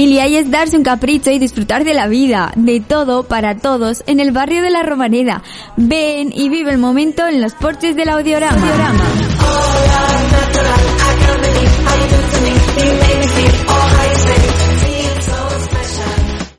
Y es darse un capricho y disfrutar de la vida, de todo para todos en el barrio de la Romaneda. Ven y vive el momento en los porches del audiorama.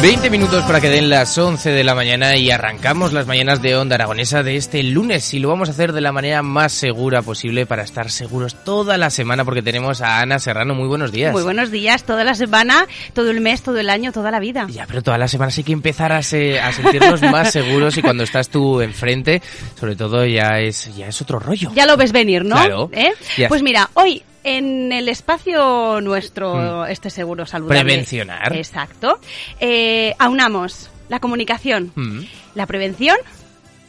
20 minutos para que den las 11 de la mañana y arrancamos las mañanas de Onda Aragonesa de este lunes y lo vamos a hacer de la manera más segura posible para estar seguros toda la semana porque tenemos a Ana Serrano. Muy buenos días. Muy buenos días, toda la semana, todo el mes, todo el año, toda la vida. Ya, pero todas las semanas hay que empezar a, sentirnos más seguros y cuando estás tú enfrente, sobre todo ya es, ya es otro rollo. Ya lo ves venir, ¿no? Claro. ¿Eh? Pues mira, hoy en el espacio nuestro, mm. este seguro saludable. Prevencionar. Exacto. Eh, aunamos la comunicación, mm. la prevención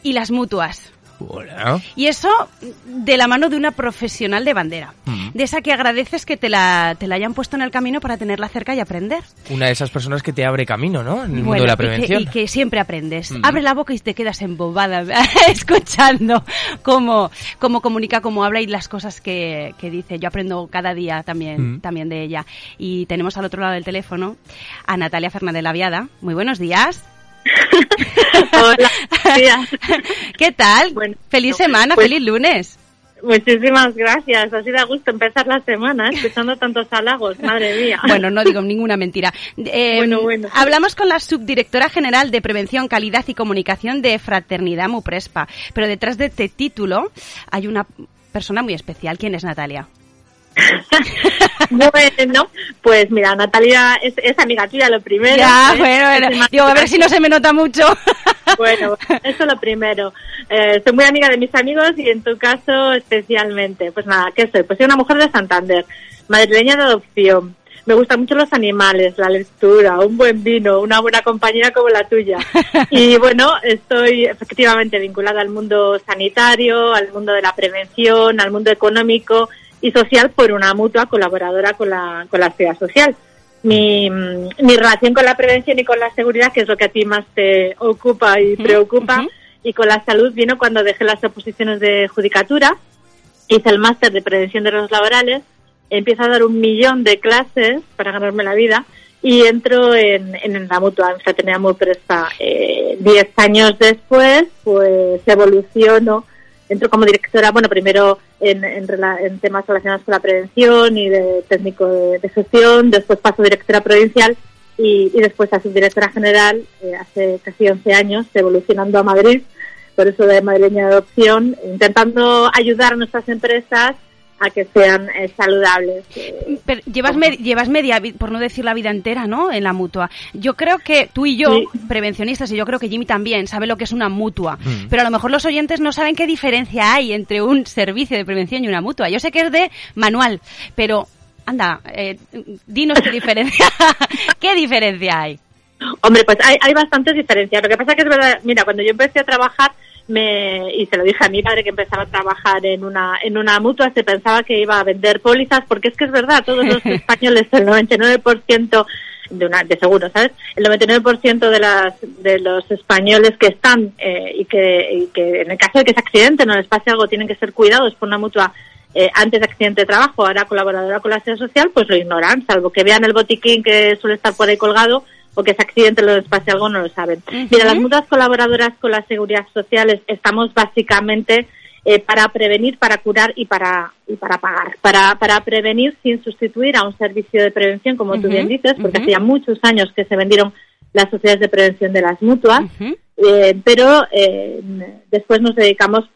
y las mutuas. Y eso de la mano de una profesional de bandera. Mm. De esa que agradeces que te la, te la hayan puesto en el camino para tenerla cerca y aprender. Una de esas personas que te abre camino, ¿no? En el mundo de la prevención. Y que, siempre aprendes. Mm. Abre la boca y te quedas embobada escuchando cómo, cómo comunica, cómo habla y las cosas que, que dice. Yo aprendo cada día también, mm. también de ella. Y tenemos al otro lado del teléfono a Natalia Fernández Laviada. Muy buenos días. Hola, ¿qué tal? feliz semana, pues feliz lunes. Muchísimas gracias. Ha sido a gusto empezar la semana escuchando tantos halagos, madre mía. Bueno, no digo ninguna mentira. Eh, bueno, bueno. Hablamos con la subdirectora general de Prevención, Calidad y Comunicación de Fraternidad Muprespa, pero detrás de este título hay una persona muy especial. ¿Quién es Natalia? bueno, pues mira, Natalia es, amiga tuya, lo primero. Ya, bueno, Digo, a ver si no se me nota mucho. bueno, eso lo primero. Eh, soy muy amiga de mis amigos y en tu caso especialmente. Pues nada, ¿qué soy? Pues soy una mujer de Santander, madrileña de adopción. Me gustan mucho los animales, la lectura, un buen vino, una buena compañía como la tuya. Y bueno, estoy efectivamente vinculada al mundo sanitario, al mundo de la prevención, al mundo económico y social por una mutua colaboradora con la, con la actividad social. Mi, mi relación con la prevención y con la seguridad, que es lo que a ti más te ocupa y preocupa, y con la salud vino cuando dejé las oposiciones de judicatura, hice el máster de prevención de riesgos laborales, empiezo a dar un millón de clases para ganarme la vida y entro en, en la mutua, en Fraternidad Muy Presta. Eh, diez años después, pues evoluciono entro como directora, bueno, primero en, en, temas relacionados con la prevención y de técnico de, gestión, después paso directora provincial y, después a subdirectora general eh, hace casi 11 años, evolucionando a Madrid, por eso de madrileña de adopción, intentando ayudar a nuestras empresas a que sean eh, saludables. Eh, pero llevas, llevas media, por no decir la vida entera, ¿no? En la mutua. Yo creo que tú y yo, prevencionistas, y yo creo que Jimmy también, sabe lo que es una mutua. Mm. Pero a lo mejor los oyentes no saben qué diferencia hay entre un servicio de prevención y una mutua. Yo sé que es de manual, pero anda, eh, dinos qué diferencia, qué diferencia hay. Hombre, pues hay, hay bastantes diferencias. Lo que pasa que es verdad, mira, cuando yo empecé a trabajar, me, y se lo dije a mi padre que empezaba a trabajar en una, en una mutua, se pensaba que iba a vender pólizas, porque es que es verdad, todos los españoles, el 99% de, una, de seguro, ¿sabes? El 99% de, las, de los españoles que están eh, y, que, y que en el caso de que se accidente no les pase algo, tienen que ser cuidados por una mutua eh, antes de accidente de trabajo, ahora colaboradora con la seguridad social, pues lo ignoran, salvo que vean el botiquín que suele estar por ahí colgado o que ese accidente les pase algo, no lo saben. Mira, las mutuas colaboradoras con las seguridad sociales estamos básicamente eh, para prevenir, para curar y para, y para pagar. Para, para prevenir sin sustituir a un servicio de prevención, como tú bien dices, porque hacía muchos años que se vendieron las sociedades de prevención de las mutuas, eh, pero eh, después nos dedicamos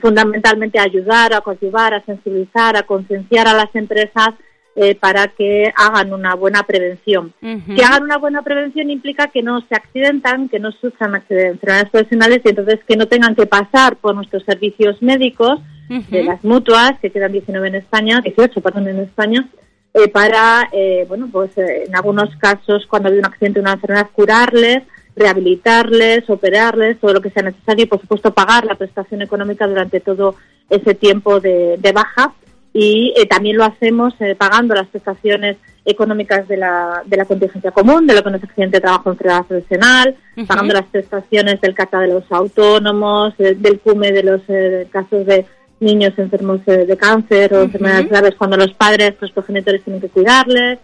fundamentalmente a ayudar, a cultivar, a sensibilizar, a concienciar a las empresas eh, para que hagan una buena prevención. Que hagan una buena prevención implica que no se accidentan, que no sufran enfermedades profesionales y entonces que no tengan que pasar por nuestros servicios médicos de las mutuas, que quedan 19 en España, 18, perdón, en España, eh, para, eh, bueno, pues en algunos casos, cuando hay un accidente o una enfermedad, curarles, rehabilitarles, operarles, todo lo que sea necesario y, por supuesto, pagar la prestación económica durante todo ese tiempo de baja y eh, también lo hacemos eh, pagando las prestaciones económicas de la, de la contingencia común, de lo que no es accidente de trabajo en enfermedad profesional, pagando las prestaciones del CATA de los autónomos, eh, del CUME de los casos de niños enfermos de cáncer o enfermedades graves cuando los padres, los progenitores tienen que cuidarles,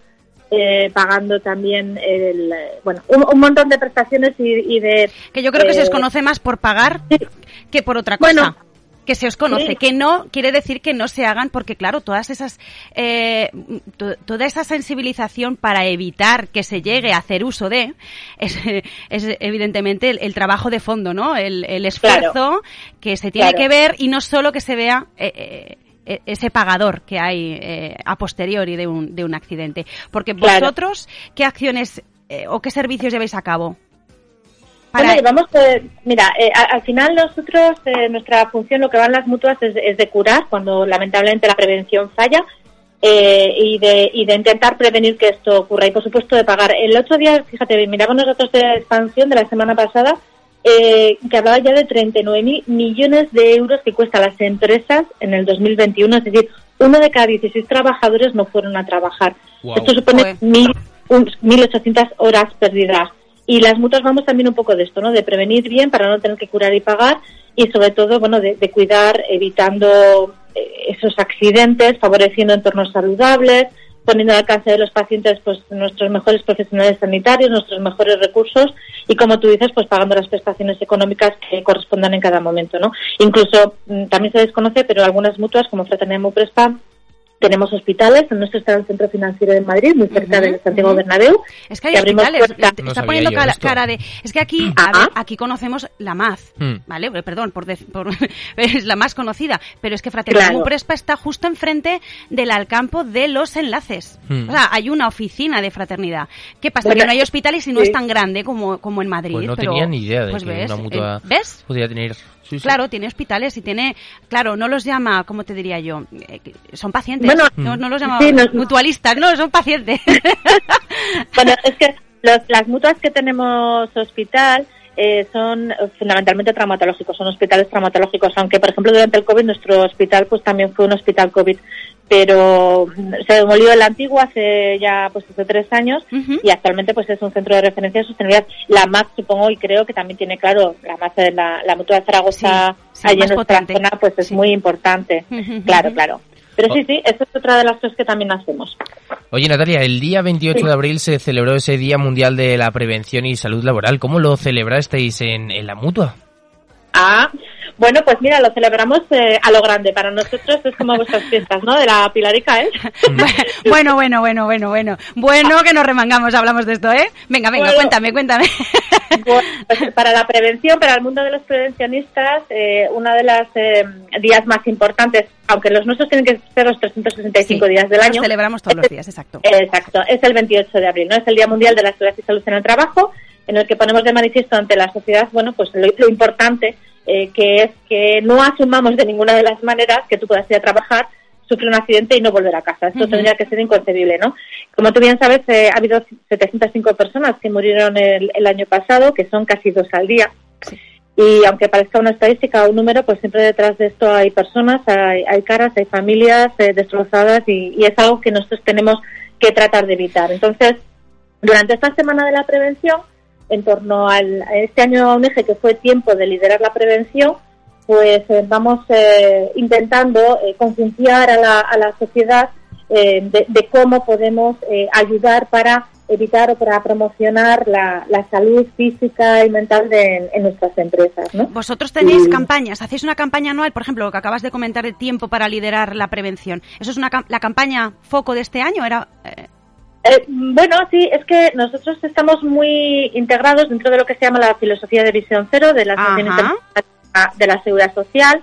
pagando también el, bueno, un, montón de prestaciones y, de... Que yo creo que se les conoce más por pagar que por otra cosa que se os conoce, que no quiere decir que no se hagan, porque claro, todas esas, eh, toda esa sensibilización para evitar que se llegue a hacer uso de, es, evidentemente el, trabajo de fondo, ¿no? El, esfuerzo que se tiene que ver y no solo que se vea eh, eh, e, ese pagador que hay a posteriori de un, de un accidente. Porque vosotros, ¿qué acciones o qué servicios lleváis a cabo? Vamos, eh, mira, eh, al final nosotros, eh, nuestra función, lo que van las mutuas es, de curar cuando lamentablemente la prevención falla y, de, y de intentar prevenir que esto ocurra y por supuesto de pagar. El otro día, fíjate, miramos nosotros de la expansión de la semana pasada que hablaba ya de 39 mil millones de euros que cuesta las empresas en el 2021, es decir, uno de cada 16 trabajadores no fueron a trabajar. Esto supone mil, 1.800 horas perdidas. Y las mutuas vamos también un poco de esto, ¿no? De prevenir bien para no tener que curar y pagar y sobre todo, bueno, de, cuidar evitando eh, esos accidentes, favoreciendo entornos saludables, poniendo al alcance de los pacientes pues nuestros mejores profesionales sanitarios, nuestros mejores recursos y como tú dices, pues pagando las prestaciones económicas que correspondan en cada momento, ¿no? Incluso mm, también se desconoce, pero algunas mutuas como Fraternidad Muprespa tenemos hospitales, en nuestro está el centro financiero de Madrid, muy cerca del Santiago Bernabéu. Es que hay hospitales, está poniendo cara, de... Es que aquí, aquí conocemos la MAZ, hmm. ¿vale? Perdón, por, es la más conocida, pero es que Fraternidad claro. Prespa está justo enfrente del Alcampo de los enlaces. Hmm. O sea, hay una oficina de fraternidad. ¿Qué pasa? que no hay hospitales y no es tan grande como, como en Madrid. Pues no tenía ni idea de pues que una mutua eh, podría tener Claro, tiene hospitales y tiene, claro, no los llama, ¿cómo te diría yo? Eh, son pacientes, no, los llama mutualistas, no, son pacientes. bueno, es que las mutuas que tenemos hospital eh, son fundamentalmente traumatológicos, son hospitales traumatológicos, aunque por ejemplo durante el COVID nuestro hospital pues también fue un hospital COVID pero se demolió el antiguo hace ya pues hace tres años y actualmente pues es un centro de referencia de sostenibilidad. La MAC supongo y creo que también tiene claro, la MAC de la, la Mutua de Zaragoza allí en nuestra zona pues es muy importante. Claro, claro. Pero sí, sí, esa es otra de las cosas que también hacemos. Oye, Natalia, el día 28 de abril se celebró ese Día Mundial de la Prevención y Salud Laboral. ¿Cómo lo celebrasteis en, en la Mutua? Ah, bueno, pues mira, lo celebramos eh, a lo grande. Para nosotros es como vuestras fiestas, ¿no? De la Pilarica, ¿eh? bueno, bueno, bueno, bueno, bueno. Bueno, que nos remangamos, hablamos de esto, ¿eh? Venga, venga, cuéntame, cuéntame. Pues para la prevención, para el mundo de los prevencionistas, eh, una de las eh, días más importantes, aunque los nuestros tienen que ser los 365 días del año. Los celebramos todos los días, exacto. Exacto, es el 28 de abril, ¿no? Es el Día Mundial de la Seguridad y Salud en el Trabajo, en el que ponemos de manifiesto ante la sociedad, bueno, pues lo importante eh, que es que no asumamos de ninguna de las maneras que tú puedas ir a trabajar, sufrir un accidente y no volver a casa. Esto tendría que ser inconcebible, ¿no? Como tú bien sabes, eh, ha habido 705 personas que murieron el, año pasado, que son casi dos al día. Y aunque parezca una estadística o un número, pues siempre detrás de esto hay personas, hay, caras, hay familias eh, destrozadas y, y, es algo que nosotros tenemos que tratar de evitar. Entonces, durante esta semana de la prevención, en torno al, a este año UNEGE, que fue tiempo de liderar la prevención, pues eh, vamos eh, intentando eh, concienciar a la, a la sociedad de, cómo podemos ayudar para evitar o para promocionar la, salud física y mental de, en nuestras empresas. ¿no? Vosotros tenéis campañas, hacéis una campaña anual, por ejemplo, lo que acabas de comentar de tiempo para liderar la prevención. ¿Eso es una, la campaña foco de este año? Era, eh, bueno, sí, es que nosotros estamos muy integrados dentro de lo que se llama la filosofía de visión cero de la de la Seguridad Social,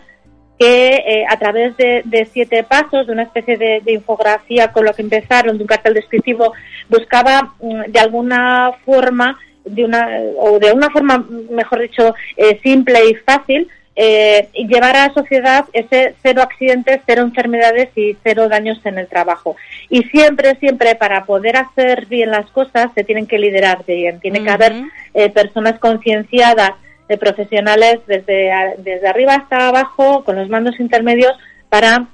que eh, a través de, siete pasos, de una especie de, infografía con lo que empezaron, de un cartel descriptivo, buscaba mm, de alguna forma, de una, o de una forma, mejor dicho, eh, simple y fácil, eh, llevar a la sociedad ese cero accidentes, cero enfermedades y cero daños en el trabajo. Y siempre, siempre para poder hacer bien las cosas se tienen que liderar bien. Tiene que haber eh, personas concienciadas, eh, profesionales desde, desde arriba hasta abajo, con los mandos intermedios, para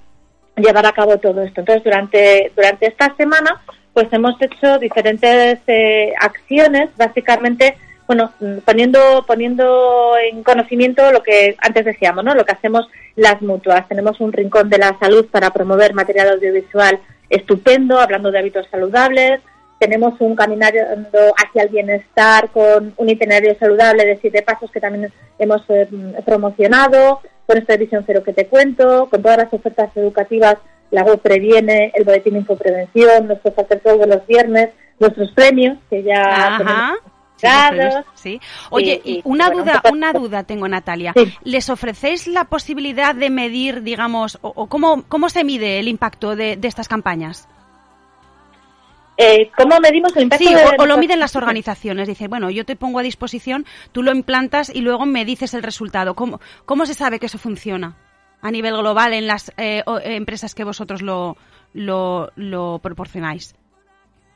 llevar a cabo todo esto. Entonces, durante, durante esta semana, pues hemos hecho diferentes acciones, básicamente bueno, mm, poniendo, poniendo en conocimiento lo que antes decíamos, ¿no? Lo que hacemos las mutuas. Tenemos un rincón de la salud para promover material audiovisual estupendo, hablando de hábitos saludables. Tenemos un caminario hacia el bienestar con un itinerario saludable de siete pasos que también hemos eh, promocionado, con esta visión cero que te cuento, con todas las ofertas educativas, la web previene, el boletín infoprevención, nuestros todos de los viernes, nuestros premios, que ya tenemos Sí, Oye, y, una duda, una duda tengo, Natalia. ¿Les ofrecéis la posibilidad de medir, digamos, o, cómo, cómo se mide el impacto de, estas campañas? Eh, ¿Cómo medimos el impacto? Sí, o, lo miden las organizaciones. Dice, bueno, yo te pongo a disposición, tú lo implantas y luego me dices el resultado. ¿Cómo, cómo se sabe que eso funciona a nivel global en las eh, empresas que vosotros lo, lo, lo proporcionáis?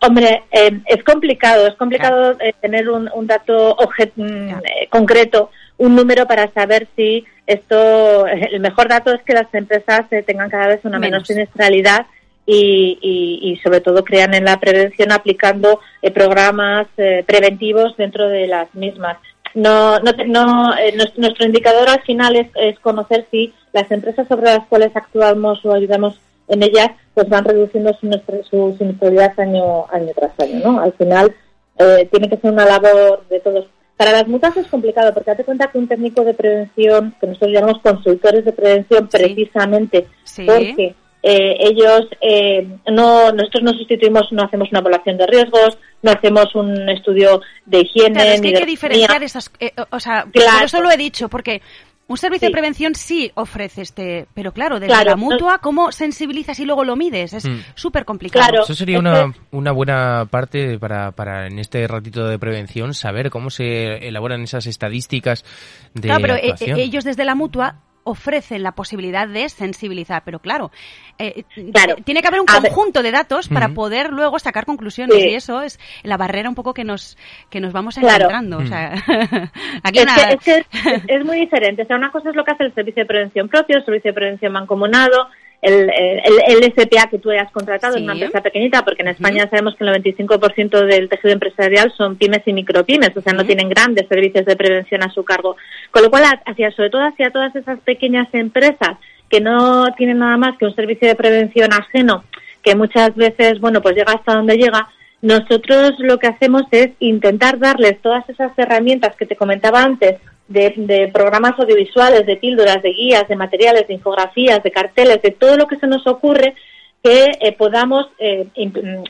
Hombre, eh, es complicado, es complicado eh, tener un, dato mm, eh, concreto, un número para saber si esto, el mejor dato es que las empresas tengan cada vez una menos, siniestralidad y, y, sobre todo crean en la prevención aplicando programas preventivos dentro de las mismas. No, no, no nuestro indicador al final es, es conocer si las empresas sobre las cuales actuamos o ayudamos en ellas pues van reduciendo su, su siniestralidad año, año tras año, ¿no? Al final eh, tiene que ser una labor de todos. Para las mutas es complicado porque date cuenta que un técnico de prevención, que nosotros llamamos consultores de prevención precisamente porque eh, ellos eh, no nosotros no sustituimos no hacemos una evaluación de riesgos no hacemos un estudio de higiene claro, es que hay que diferenciar esas o sea claro. por eso lo he dicho porque un servicio de prevención sí ofrece este, pero claro, desde la mutua, ¿cómo sensibilizas y luego lo mides? Es mm. súper complicado. Eso sería una, una buena parte para, para en este ratito de prevención saber cómo se elaboran esas estadísticas de Claro, pero eh, eh, ellos desde la mutua ofrecen la posibilidad de sensibilizar, pero claro, eh, tiene que haber un conjunto de datos para poder luego sacar conclusiones y eso es la barrera un poco que nos que nos vamos encontrando. O sea, aquí es, es, muy diferente. O sea, una cosa es lo que hace el servicio de prevención propio, el servicio de prevención mancomunado, el, el, SPA que tú hayas contratado en una empresa pequeñita, porque en España sabemos que el 95% del tejido empresarial son pymes y micropymes, o sea, no tienen grandes servicios de prevención a su cargo. Con lo cual, hacia, sobre todo hacia todas esas pequeñas empresas que no tienen nada más que un servicio de prevención ajeno, que muchas veces, bueno, pues llega hasta donde llega, nosotros lo que hacemos es intentar darles todas esas herramientas que te comentaba antes de, programas audiovisuales, de píldoras, de guías, de materiales, de infografías, de carteles, de todo lo que se nos ocurre que eh, podamos eh,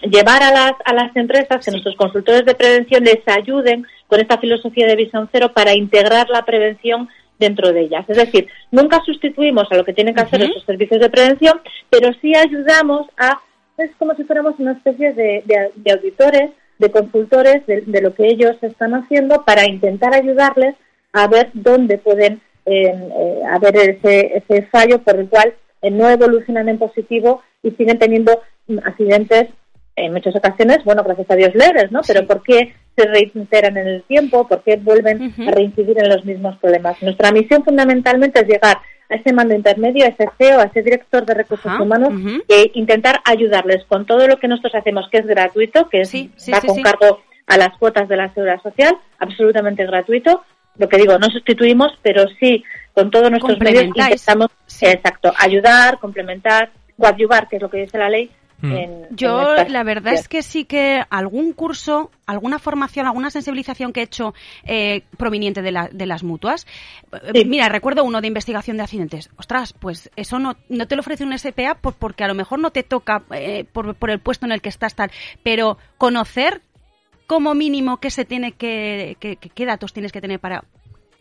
llevar a las, a las empresas, que nuestros consultores de prevención les ayuden con esta filosofía de visión cero para integrar la prevención dentro de ellas. Es decir, nunca sustituimos a lo que tienen que hacer esos servicios de prevención, pero sí ayudamos a, es como si fuéramos una especie de, de, auditores, de consultores de, de, lo que ellos están haciendo para intentar ayudarles a ver dónde pueden eh, eh, haber ese, ese fallo por el cual eh, no evolucionan en positivo y siguen teniendo accidentes en muchas ocasiones, bueno, gracias a Dios leves, ¿no? Pero ¿por qué se reiteran en el tiempo? ¿Por qué vuelven a reincidir en los mismos problemas? Nuestra misión fundamentalmente es llegar a ese mando intermedio, a ese CEO, a ese director de recursos humanos e intentar ayudarles con todo lo que nosotros hacemos, que es gratuito, que va con cargo a las cuotas de la seguridad social, absolutamente gratuito, lo que digo, no sustituimos, pero sí con todos nuestros medios intentamos, exacto, ayudar, complementar, coadyuvar, que es lo que dice la ley, Mm. Yo la verdad es que sí que algún curso, alguna formación, alguna sensibilización que he hecho eh, proveniente de, de, las mutuas. Eh, mira, recuerdo uno de investigación de accidentes. Ostras, pues eso no, no te lo ofrece un SPA porque a lo mejor no te toca eh, por, por, el puesto en el que estás tal, pero conocer como mínimo qué se tiene que, qué datos tienes que tener para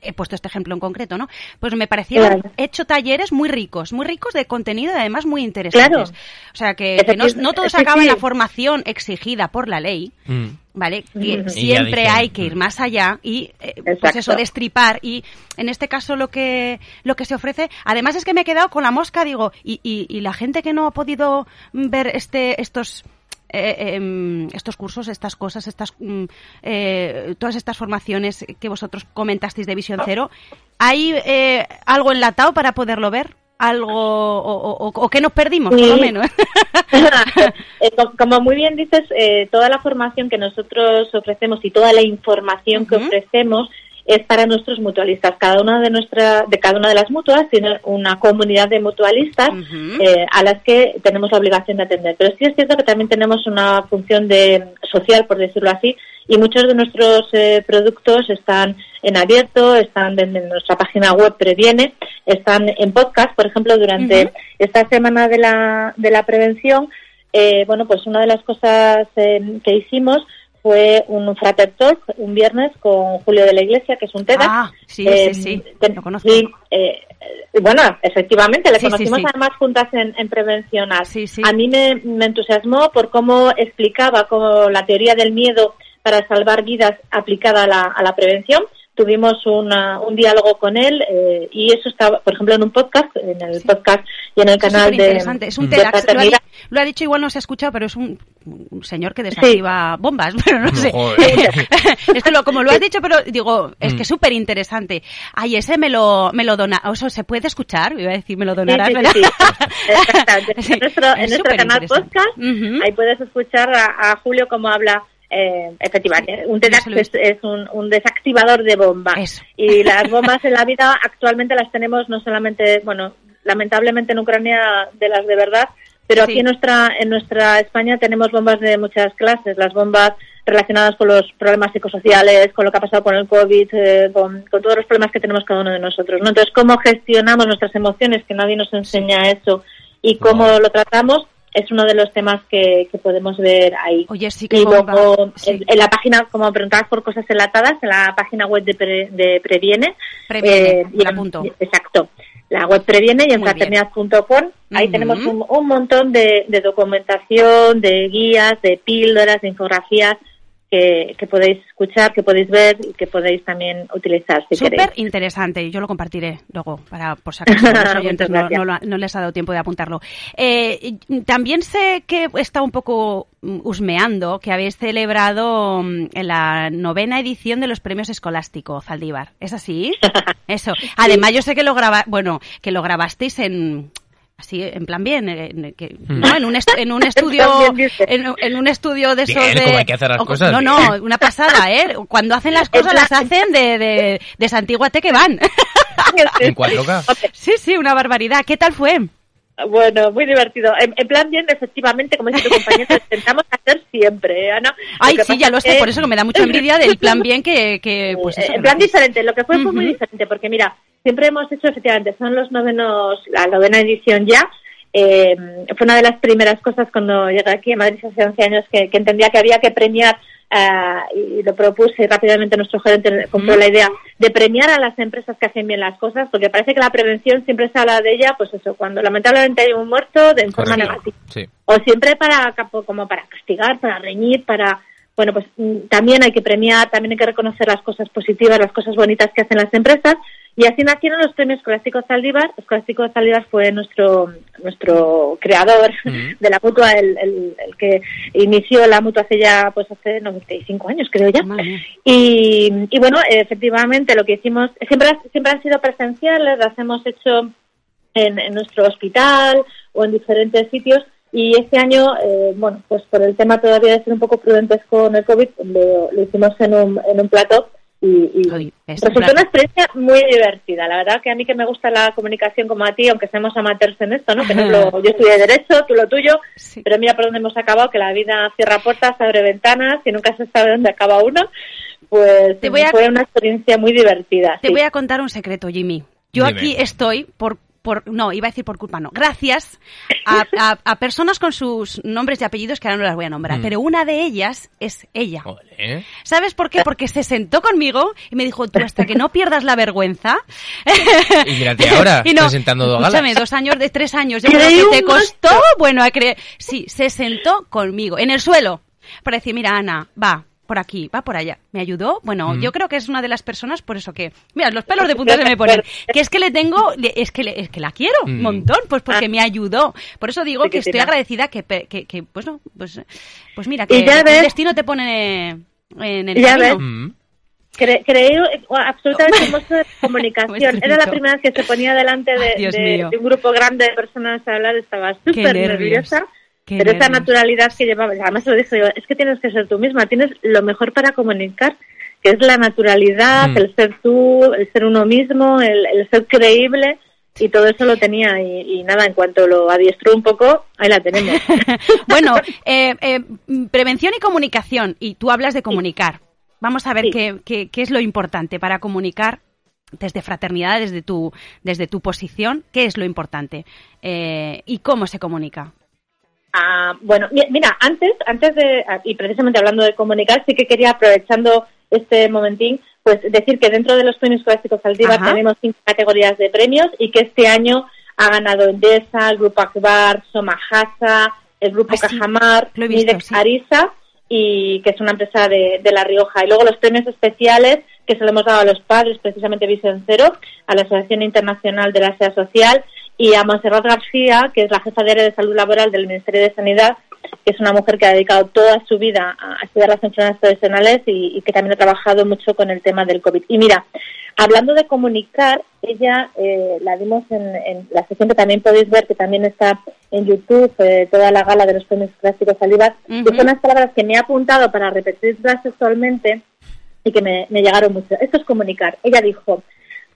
he puesto este ejemplo en concreto, ¿no? Pues me parecieron hecho talleres muy ricos, muy ricos de contenido y además muy interesantes. O sea, que, no, todo se acaba en la formación exigida por la ley, mm. ¿vale? Que siempre hay que ir más allá y, eh, pues eso, destripar. Y en este caso lo que, lo que se ofrece, además es que me he quedado con la mosca, digo, y, y la gente que no ha podido ver este, estos eh, em, estos cursos, estas cosas, estas mm, eh, todas estas formaciones que vosotros comentasteis de Visión Cero, ¿hay eh, algo enlatado para poderlo ver? algo o, o, que nos perdimos, por lo menos. Como muy bien dices, toda la formación que nosotros ofrecemos y toda la información que ofrecemos es para nuestros mutualistas. Cada una de nuestra, de cada una de las mutuas tiene una comunidad de mutualistas eh, a las que tenemos la obligación de atender. Pero sí es cierto que también tenemos una función de social, por decirlo así, y muchos de nuestros eh, productos están en abierto, están en, nuestra página web Previene, están en podcast, por ejemplo, durante esta semana de la, de la prevención. Eh, bueno, pues una de las cosas que hicimos fue un Frater Talk un viernes con Julio de la Iglesia, que es un TEDx. Ah, sí, sí, sí, lo conozco. Y, eh, bueno, efectivamente, le conocimos además juntas en, en Prevencional. A mí me, me, entusiasmó por cómo explicaba cómo la teoría del miedo para salvar vidas aplicada a la, a la prevención tuvimos una, un diálogo con él eh, y eso está, por ejemplo, en un podcast, en el podcast y en el canal de, es un TEDx, lo, ha, dicho, igual no se ha escuchado, pero es un, señor que desactiva bombas, pero no, sé. Esto lo, como lo has dicho, pero digo, es que mm. es súper interesante. Ay, ese me lo, me lo dona, o sea, ¿se puede escuchar? Iba a decir, me lo donarás, sí, sí, en nuestro, en nuestro canal podcast, ahí puedes escuchar a Julio cómo habla eh, efectivamente, un TEDx es, un, desactivador de bombas. Y las bombas en la vida actualmente las tenemos no solamente, bueno, lamentablemente en Ucrania de las de verdad, pero aquí en nuestra, en nuestra España tenemos bombas de muchas clases. Las bombas relacionadas con los problemas psicosociales, con lo que ha pasado con el COVID, eh, con, todos los problemas que tenemos cada uno de nosotros. ¿no? Entonces, ¿cómo gestionamos nuestras emociones? Que nadie nos enseña eso. Y cómo lo tratamos es uno de los temas que, podemos ver ahí. Oye, sí que y luego en, la página, como preguntabas por cosas enlatadas, en la página web de, de Previene. Previene, eh, y Exacto. La web Previene y en fraternidad.com. Ahí tenemos un, un montón de, de documentación, de guías, de píldoras, de infografías que, podéis escuchar, que podéis ver y que podéis también utilizar si Súper interesante, yo lo compartiré luego, para por si acaso los oyentes no, les ha dado tiempo de apuntarlo. Eh, también sé que está un poco husmeando que habéis celebrado mm, la novena edición de los premios escolásticos Zaldívar. ¿Es así? Eso. Además, yo sé que lo graba, bueno, que lo grabasteis en así en plan bien en, que, hmm. ¿no? en un en un estudio en, un estudio de esos de hay que hacer las cosas no no una pasada eh cuando hacen las cosas las hacen de de, de Santiguate que van. En 4K sí sí una barbaridad. Qué tal fue bueno, muy divertido. En, plan bien, efectivamente, como dice tu compañero, intentamos hacer siempre, ¿no? Ay, sí, ya lo sé, por eso que me da mucha envidia del plan bien que, que pues eso. En plan diferente, lo que fue fue muy diferente, porque mira, siempre hemos hecho, efectivamente, son los novenos, la novena edición ya, eh, fue una de las primeras cosas cuando llegué aquí a Madrid hace 11 años que, que entendía que había que premiar uh, y lo propuse rápidamente nuestro gerente compró la idea de premiar a las empresas que hacen bien las cosas porque parece que la prevención siempre se habla de ella pues eso cuando lamentablemente hay un muerto de forma negativa. o siempre para como para castigar para reñir para bueno, pues mm, también hay que premiar, también hay que reconocer las cosas positivas, las cosas bonitas que hacen las empresas y así nacieron los premios Escolástico Zaldívar. Escolástico Zaldívar fue nuestro nuestro creador de la mutua, el, el, que inició la mutua hace ya, pues hace 95 años, creo ya. Y, y bueno, efectivamente lo que hicimos, siempre, siempre han sido presenciales, las hemos hecho en, en nuestro hospital o en diferentes sitios. Y este año, eh, bueno, pues por el tema todavía de ser un poco prudentes con el COVID, lo, lo hicimos en un, en un plato y, resultó una experiencia muy divertida. La verdad que a mí que me gusta la comunicación como a ti, aunque seamos amateurs en esto, ¿no? Que yo estudié Derecho, tú lo tuyo, pero mira por dónde hemos acabado, que la vida cierra puertas, abre ventanas y nunca se sabe dónde acaba uno. Pues fue una experiencia muy divertida. Te voy a contar un secreto, Jimmy. Yo aquí estoy por no, iba a decir por culpa, no, gracias a, personas con sus nombres y apellidos que ahora no las voy a nombrar, mm. pero una de ellas es ella. ¿Sabes por qué? Porque se sentó conmigo y me dijo, tú hasta que no pierdas la vergüenza. y mírate ahora, y presentando dos Escúchame, dos años, de tres años, yo creo que te costó, bueno, a creer. Sí, se sentó conmigo, en el suelo, para decir, mira, Ana, va, por aquí, va por allá. ¿Me ayudó? Bueno, yo creo que es una de las personas, por eso que, mira, los pelos de punta se me ponen, que es que le tengo, es que, es que la quiero un montón, pues porque me ayudó. Por eso digo que estoy agradecida que, que, que, pues no, pues, pues mira, que el destino te pone en el ya camino. creo absolutamente mucho de comunicación. Era la primera vez que se ponía delante de, un grupo grande de personas a hablar, estaba súper nerviosa pero esa naturalidad que llevaba, además lo dije yo, es que tienes que ser tú misma, tienes lo mejor para comunicar, que es la naturalidad, mm. el ser tú, el ser uno mismo, el, ser creíble, y todo eso lo tenía y, nada, en cuanto lo adiestró un poco, ahí la tenemos. bueno, eh, eh, prevención y comunicación, y tú hablas de comunicar. Vamos a ver qué, qué, qué, es lo importante para comunicar desde fraternidad, desde tu, desde tu posición, qué es lo importante eh, y cómo se comunica. Ah, bueno, mira, antes, antes de, ah, y precisamente hablando de comunicar, sí que quería, aprovechando este momentín, pues decir que dentro de los premios clásicos Aldiva tenemos cinco categorías de premios y que este año ha ganado Endesa, el Grupo Akbar, Somajasa, el Grupo ah, Cajamar, Midex Arisa, y que es una empresa de, de, La Rioja. Y luego los premios especiales que se lo hemos dado a los padres, precisamente Visión Cero, a la Asociación Internacional de la SEA Social y a Monserrat García, que es la jefa de área de salud laboral del Ministerio de Sanidad, que es una mujer que ha dedicado toda su vida a estudiar las enfermedades profesionales y, que también ha trabajado mucho con el tema del COVID. Y mira, hablando de comunicar, ella eh, la dimos en, la sesión que también podéis ver, que también está en YouTube, eh, toda la gala de los premios clásicos Alibas, uh que son unas palabras que me ha apuntado para repetirlas sexualmente y que me llegaron mucho. Esto es comunicar. Ella dijo,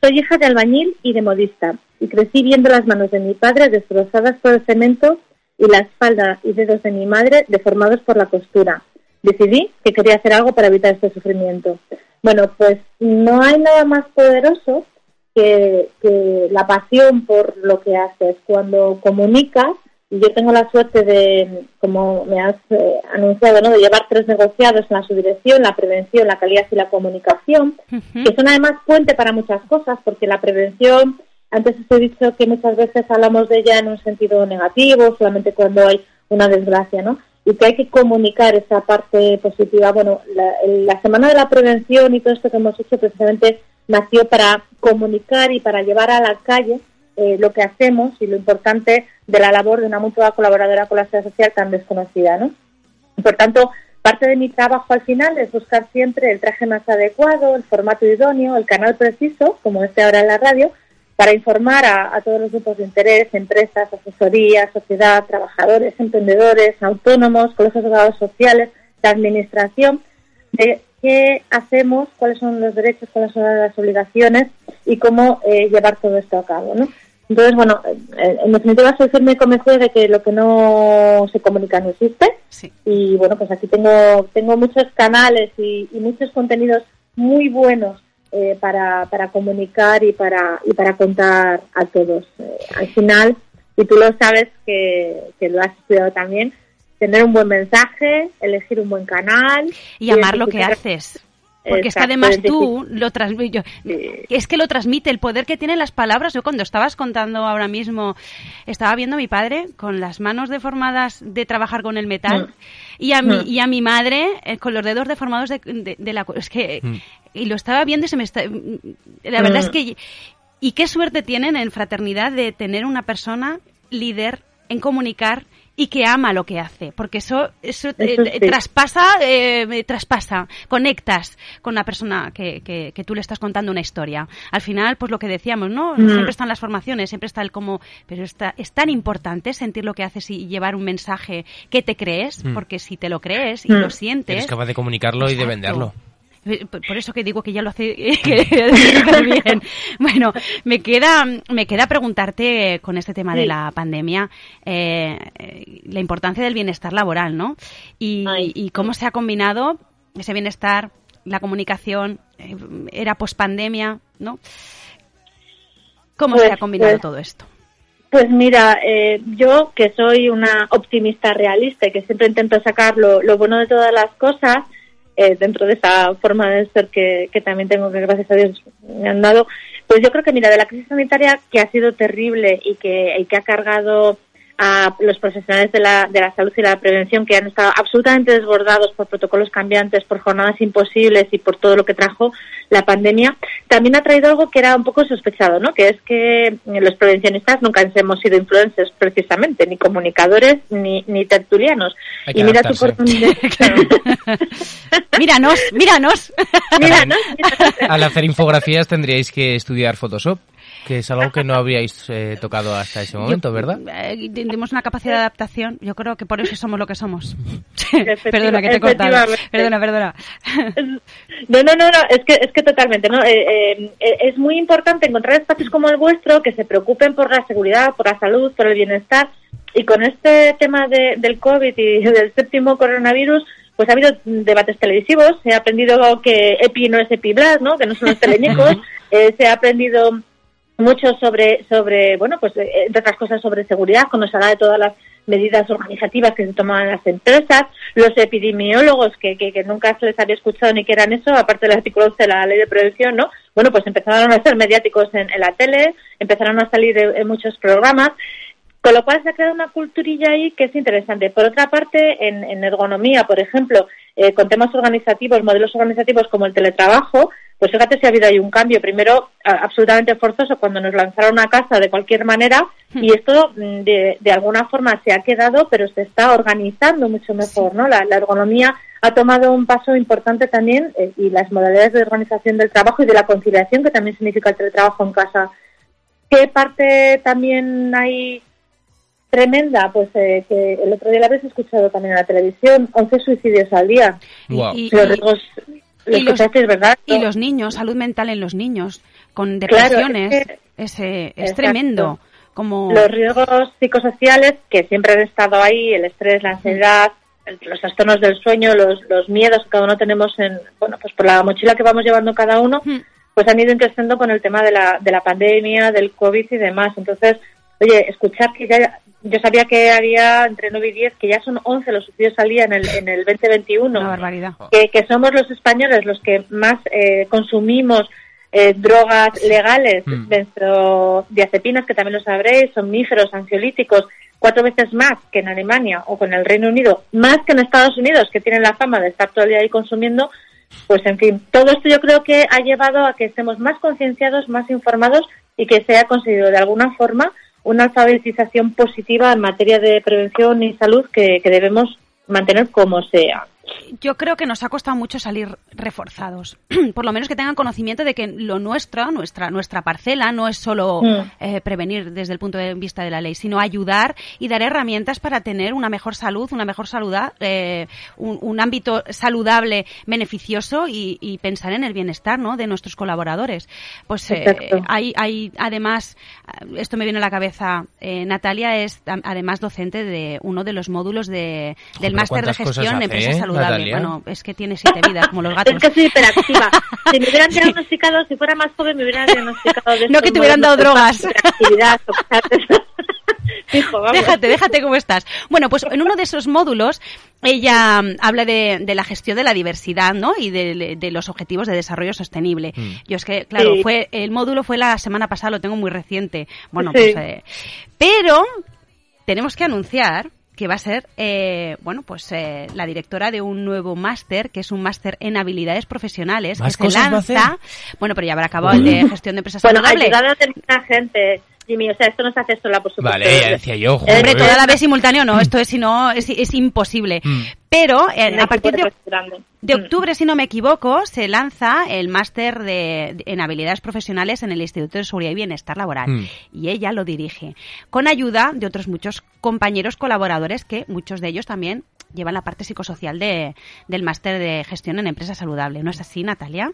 soy hija de albañil y de modista, y crecí viendo las manos de mi padre destrozadas por el cemento y la espalda y dedos de mi madre deformados por la costura. Decidí que quería hacer algo para evitar este sufrimiento. Bueno, pues no hay nada más poderoso que, que la pasión por lo que haces. Cuando comunicas, y yo tengo la suerte de, como me has eh, anunciado, ¿no? de llevar tres negociados en la subdirección, la prevención, la calidad y la comunicación, que son además puente para muchas cosas, porque la prevención, antes os he dicho que muchas veces hablamos de ella en un sentido negativo, solamente cuando hay una desgracia, ¿no? Y que hay que comunicar esa parte positiva. Bueno, la, Semana de la Prevención y todo esto que hemos hecho precisamente nació para comunicar y para llevar a la calle eh, lo que hacemos y lo importante de la labor de una mutua colaboradora con la sociedad social tan desconocida, ¿no? Por tanto, parte de mi trabajo al final es buscar siempre el traje más adecuado, el formato idóneo, el canal preciso, como este ahora en la radio, para informar a, todos los grupos de interés, empresas, asesorías, sociedad, trabajadores, emprendedores, autónomos, colegios de abogados sociales, la administración, de qué hacemos, cuáles son los derechos, cuáles son las obligaciones y cómo eh, llevar todo esto a cabo, ¿no? Entonces, bueno, en definitiva soy firme y de que lo que no se comunica no existe. Y bueno, pues aquí tengo, tengo muchos canales y, muchos contenidos muy buenos eh, para, para comunicar y para, y para contar a todos. Eh, al final, y tú lo sabes que, que lo has estudiado también, tener un buen mensaje, elegir un buen canal. Y amar lo que haces. Porque es que además tú lo transmite, es que lo transmite el poder que tienen las palabras. Yo cuando estabas contando ahora mismo, estaba viendo a mi padre con las manos deformadas de trabajar con el metal mm. y a mi mm. y a mi madre eh, con los dedos deformados de, la es que mm. Y lo estaba viendo y se me está la verdad es que y qué suerte tienen en fraternidad de tener una persona líder en comunicar y que ama lo que hace, porque eso, eso, eh, traspasa, eh, traspasa, conectas con la persona que, que, tú le estás contando una historia. Al final, pues lo que decíamos, ¿no? Mm. Siempre están las formaciones, siempre está el cómo, pero está, es tan importante sentir lo que haces y llevar un mensaje que te crees, mm. porque si te lo crees y lo mm. sientes... Eres capaz de comunicarlo y de venderlo. Por eso que digo que ya lo hace bien. Bueno, me queda, me queda preguntarte con este tema de la pandemia eh, la importancia del bienestar laboral, ¿no? Y, cómo se ha combinado ese bienestar, la comunicación, eh, era pospandemia, ¿no? ¿Cómo se ha pues, combinado pues, todo esto? Pues mira, eh, yo que soy una optimista realista y que siempre intento sacar lo, bueno de todas las cosas, eh, dentro de esa forma de ser que, que, también tengo que gracias a Dios me han dado, pues yo creo que mira, de la crisis sanitaria que ha sido terrible y que, y que ha cargado a los profesionales de la, de la salud y la prevención que han estado absolutamente desbordados por protocolos cambiantes, por jornadas imposibles y por todo lo que trajo la pandemia, también ha traído algo que era un poco sospechado, ¿no? Que es que los prevencionistas nunca hemos sido influencers precisamente, ni comunicadores ni, ni tertulianos. Y mira tu oportunidad. míranos, míranos. míranos. Al hacer infografías tendríais que estudiar Photoshop que es algo que no habíais eh, tocado hasta ese momento, ¿verdad? Eh, tenemos una capacidad de adaptación, yo creo que por eso somos lo que somos. perdona, que te he cortado. Perdona, perdona. no, no, no, no, es que, es que totalmente, ¿no? Eh, es muy importante encontrar espacios como el vuestro que se preocupen por la seguridad, por la salud, por el bienestar. Y con este tema de, del COVID y del séptimo coronavirus, pues ha habido debates televisivos, se ha aprendido que EPI no es EPIBLAS, ¿no? que no son los teleñecos, se ha aprendido mucho sobre, sobre bueno, pues eh, entre otras cosas sobre seguridad, cuando se habla de todas las medidas organizativas que se toman en las empresas, los epidemiólogos que, que, nunca se les había escuchado ni que eran eso, aparte del artículo 11 de la ley de prevención, ¿no? Bueno, pues empezaron a ser mediáticos en, la tele, empezaron a salir en, muchos programas, con lo cual se ha creado una culturilla ahí que es interesante. Por otra parte, en, en ergonomía, por ejemplo, eh, con temas organizativos, modelos organizativos como el teletrabajo, pues fíjate si ha habido ahí un cambio. Primero, absolutamente forzoso cuando nos lanzaron a casa de cualquier manera hmm. y esto mm, de, de, alguna forma se ha quedado, pero se está organizando mucho mejor, ¿no? La, ergonomía ha tomado un paso importante también eh, y las modalidades de organización del trabajo y de la conciliación, que también significa el teletrabajo en casa. ¿Qué parte también hay tremenda, pues eh, que el otro día la habéis escuchado también en la televisión, 11 suicidios al día. Y, los, ¿verdad? y los niños, salud mental en los niños, con depresiones, es, es, tremendo. Como... Los riesgos psicosociales que siempre han estado ahí, el estrés, la ansiedad, los trastornos del sueño, los, los miedos que cada uno tenemos en, bueno, pues por la mochila que vamos llevando cada uno, pues han ido creciendo con el tema de la, de la pandemia, del COVID y demás. Entonces, oye, escuchar que ya yo sabía que había entre 9 y 10, que ya son 11 los suicidios al día en el, en el 2021. Una barbaridad. Que, que somos los españoles los que más eh, consumimos eh, drogas legales, mm. diazepinas, que también lo sabréis, somníferos, ansiolíticos, cuatro veces más que en Alemania o con el Reino Unido, más que en Estados Unidos, que tienen la fama de estar todo el día ahí consumiendo. Pues en fin, todo esto yo creo que ha llevado a que estemos más concienciados, más informados y que se haya conseguido de alguna forma una alfabetización positiva en materia de prevención y salud que, que debemos mantener como sea yo creo que nos ha costado mucho salir reforzados. Por lo menos que tengan conocimiento de que lo nuestro, nuestra, nuestra parcela, no es solo mm. eh, prevenir desde el punto de vista de la ley, sino ayudar y dar herramientas para tener una mejor salud, una mejor salud, eh, un, ámbito saludable, beneficioso y, pensar en el bienestar ¿no? de nuestros colaboradores. Pues eh, hay, hay, además, esto me viene a la cabeza, Natalia es además docente de uno de los módulos de, del máster de gestión de empresas saludables bueno, es que tiene siete vidas, como los gatos. Es que soy hiperactiva. Si me hubieran diagnosticado, si fuera más joven, me hubieran diagnosticado de No que te hubieran dado drogas. déjate, déjate cómo estás. Bueno, pues en uno de esos módulos ella mm, habla de, la gestión de la diversidad, ¿no? Y de, los objetivos de desarrollo sostenible. Mm. Yo es que, claro, fue el módulo fue la semana pasada, lo tengo muy reciente. Bueno, pues, eh, pero tenemos que anunciar que va a ser, eh, bueno, pues eh, la directora de un nuevo máster, que es un máster en habilidades profesionales, que se lanza. Bueno, pero ya habrá acabado el de gestión de empresas bueno, ayudar a tener gente Jimmy, o sea, esto no se hace sola, por supuesto. Vale, ya decía yo. Hombre, toda la vez simultáneo no, esto es, si no, es, es imposible. Mm. Pero eh, a partir de, de, mm. octubre, si no me equivoco, se lanza el máster de, en habilidades profesionales en el Instituto de Seguridad y Bienestar Laboral. Mm. Y ella lo dirige, con ayuda de otros muchos compañeros colaboradores que muchos de ellos también llevan la parte psicosocial de, del máster de gestión en empresa saludable. ¿No es así, Natalia?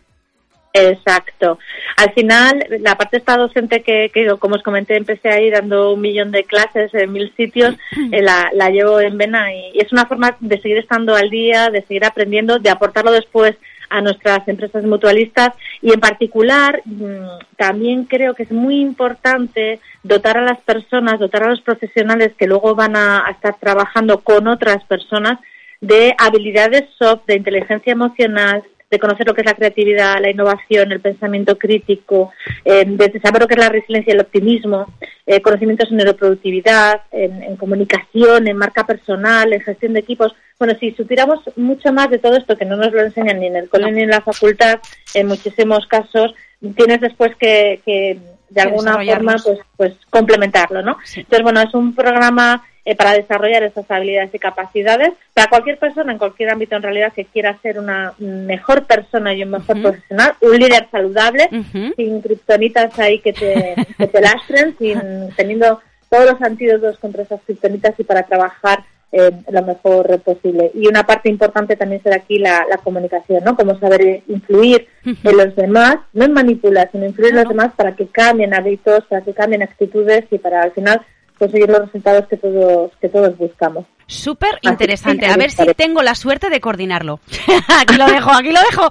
Exacto. Al final, la parte esta docente que, que, como os comenté, empecé ahí dando un millón de clases en mil sitios, eh, la, la, llevo en vena y, es una forma de seguir estando al día, de seguir aprendiendo, de aportarlo después a nuestras empresas mutualistas y en particular mm, también creo que es muy importante dotar a las personas, dotar a los profesionales que luego van a estar trabajando con otras personas de habilidades soft, de inteligencia emocional, de conocer lo que es la creatividad, la innovación, el pensamiento crítico, eh, de saber lo que es la resiliencia y el optimismo, eh, conocimientos en neuroproductividad, en, comunicación, en marca personal, en gestión de equipos. Bueno, si supiéramos mucho más de todo esto, que no nos lo enseñan ni en el cole ni en la facultad, en muchísimos casos, tienes después que, que de alguna forma pues, pues complementarlo, ¿no? Entonces, bueno, es un programa eh, para desarrollar esas habilidades y capacidades para cualquier persona en cualquier ámbito en realidad que quiera ser una mejor persona y un mejor profesional, un líder saludable, sin kriptonitas ahí que te, que te lastren, sin, teniendo todos los antídotos contra esas kriptonitas y para trabajar eh, lo mejor posible. Y una parte importante también será aquí la, la comunicación, ¿no? Cómo saber influir en los demás, no en manipular, sino influir en los demás para que cambien hábitos, para que cambien actitudes y para al final conseguir los resultados que todos, que todos buscamos. Súper interesante. A ver si tengo la suerte de coordinarlo. aquí lo dejo, aquí lo dejo.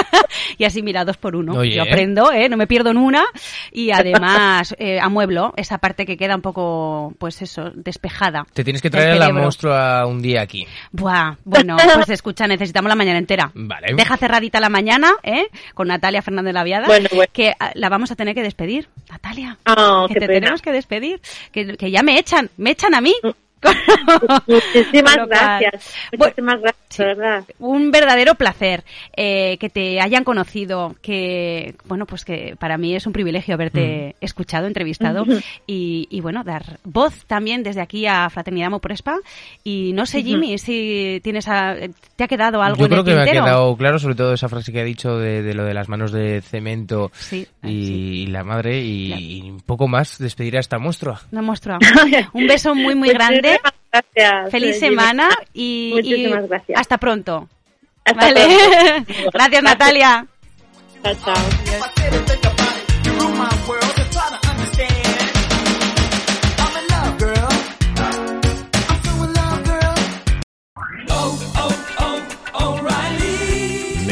y así, mira, dos por uno. Yo aprendo, ¿eh? no me pierdo en una. Y además, eh, amueblo esa parte que queda un poco, pues eso, despejada. Te tienes que traer a la monstrua un día aquí. Buah, bueno, pues escucha, necesitamos la mañana entera. Vale. Deja cerradita la mañana, ¿eh? Con Natalia Fernández Laviada. Bueno, Que ah, la vamos a tener que despedir. Natalia. Oh, que te tenemos que despedir. Que, que ya me echan, me echan a mí. Muchísimas gracias. Muchísimas gracias, verdad. Un verdadero placer eh, que te hayan conocido, que bueno, pues que para mí es un privilegio haberte mm. escuchado, entrevistado y, bueno, dar voz también desde aquí a Fraternidad Moprespa. Y no sé, Jimmy, si tienes te ha quedado algo Yo creo que me ha quedado claro, sobre todo esa frase que ha dicho de, lo de las manos de cemento y, la madre y, un poco más despedir a esta monstrua. Una monstrua. un beso muy, muy pues gracias. Feliz semana y, hasta pronto. vale. gracias, Natalia. Chao, chao.